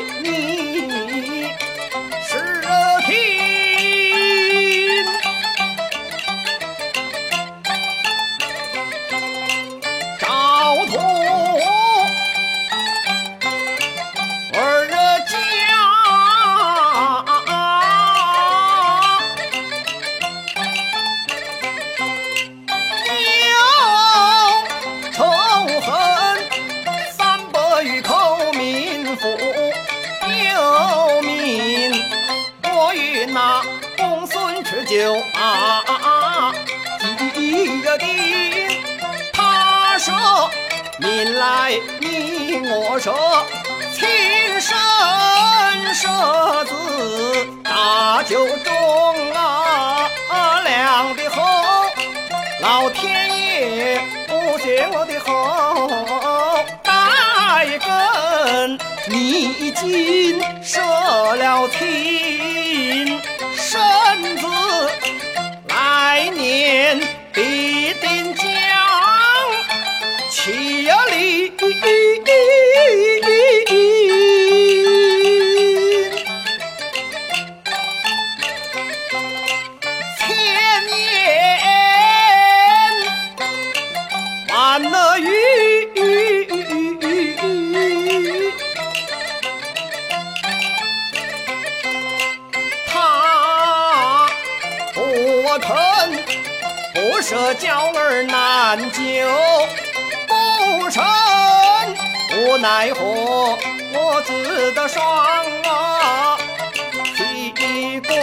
你年呐，公孙持酒啊，一个定。他说：“你来你我说，亲生舍子大酒中啊，亮的红，老天爷不见我的后，带根你今必定将千里。千年完了雨，他不舍娇儿难救，不成无奈何。我自得双膝跪。